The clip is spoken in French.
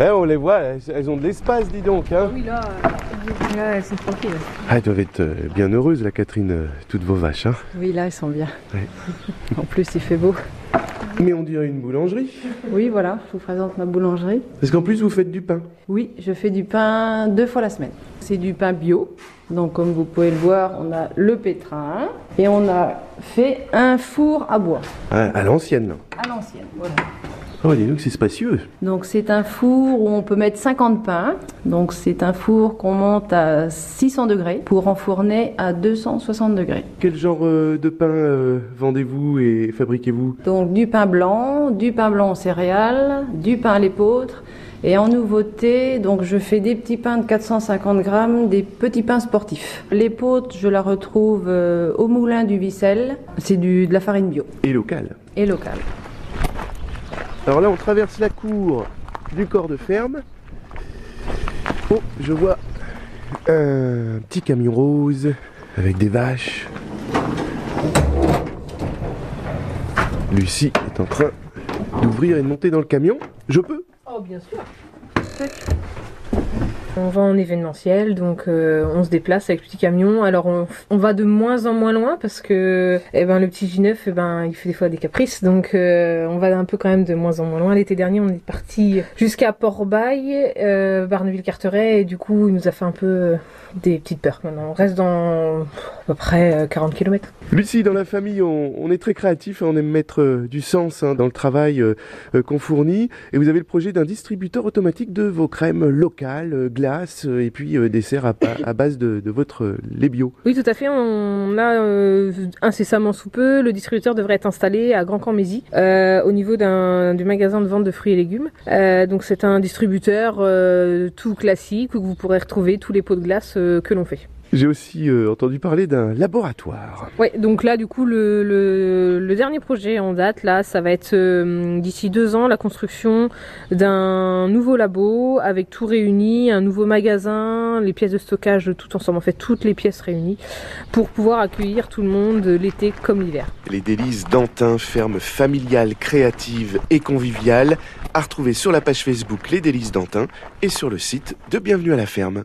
Ouais, on les voit, elles, elles ont de l'espace, dis donc. Hein. Oui, là, euh, là, elles sont tranquilles. Ah, elles doivent être euh, bien heureuses, la Catherine, euh, toutes vos vaches. Hein. Oui, là, elles sont bien. Ouais. en plus, il fait beau. Mais on dirait une boulangerie. Oui, voilà, je vous présente ma boulangerie. Parce qu'en plus, vous faites du pain. Oui, je fais du pain deux fois la semaine. C'est du pain bio. Donc, comme vous pouvez le voir, on a le pétrin et on a fait un four à bois Ah, à l'ancienne, là. à l'ancienne. Voilà. Oh, dis donc, c'est spacieux. Donc c'est un four où on peut mettre 50 pains. Donc c'est un four qu'on monte à 600 degrés pour enfourner à 260 degrés. Quel genre euh, de pain euh, vendez-vous et fabriquez-vous? Donc du pain blanc, du pain blanc aux céréales, du pain à l'épeautre. Et en nouveauté, donc je fais des petits pains de 450 grammes, des petits pains sportifs. L'épeautre, je la retrouve euh, au moulin du Vicel. C'est de la farine bio Et local. et locale. Alors là, on traverse la cour du corps de ferme. Oh, je vois un petit camion rose avec des vaches. Lucie est en train d'ouvrir et de monter dans le camion. Je peux? Oh, bien sûr. On va en événementiel, donc euh, on se déplace avec le petit camion. Alors on, va de moins en moins loin parce que eh ben, le petit J9, eh ben, il fait des fois des caprices. Donc euh, on va un peu quand même de moins en moins loin. L'été dernier, on est parti jusqu'à Port-Bail, euh, Barneville-Carteret, et du coup, il nous a fait un peu euh, des petites peurs. Maintenant, on reste dans peu près euh, 40 km. Lucie, dans la famille, on, on est très créatif, on aime mettre euh, du sens hein, dans le travail euh, euh, qu'on fournit. Et vous avez le projet d'un distributeur automatique de vos crèmes locales, euh, glaces euh, et puis euh, desserts à, base de, de votre euh, lait bio. Oui, tout à fait. On a euh, incessamment sous peu, le distributeur devrait être installé à Grand Camp-Mézy, euh, au niveau d'un du magasin de vente de fruits et légumes. Euh, donc c'est un distributeur euh, tout classique où vous pourrez retrouver tous les pots de glace euh, que l'on fait. J'ai aussi euh, entendu parler d'un laboratoire. Ouais, donc là du coup le, le, le dernier projet en date là, ça va être euh, d'ici deux ans la construction d'un nouveau labo avec tout réuni, un nouveau magasin, les pièces de stockage tout ensemble, en fait toutes les pièces réunies pour pouvoir accueillir tout le monde l'été comme l'hiver. Les délices d'Antin, ferme familiale, créative et conviviale, à retrouver sur la page Facebook Les délices d'Antin et sur le site de Bienvenue à la ferme.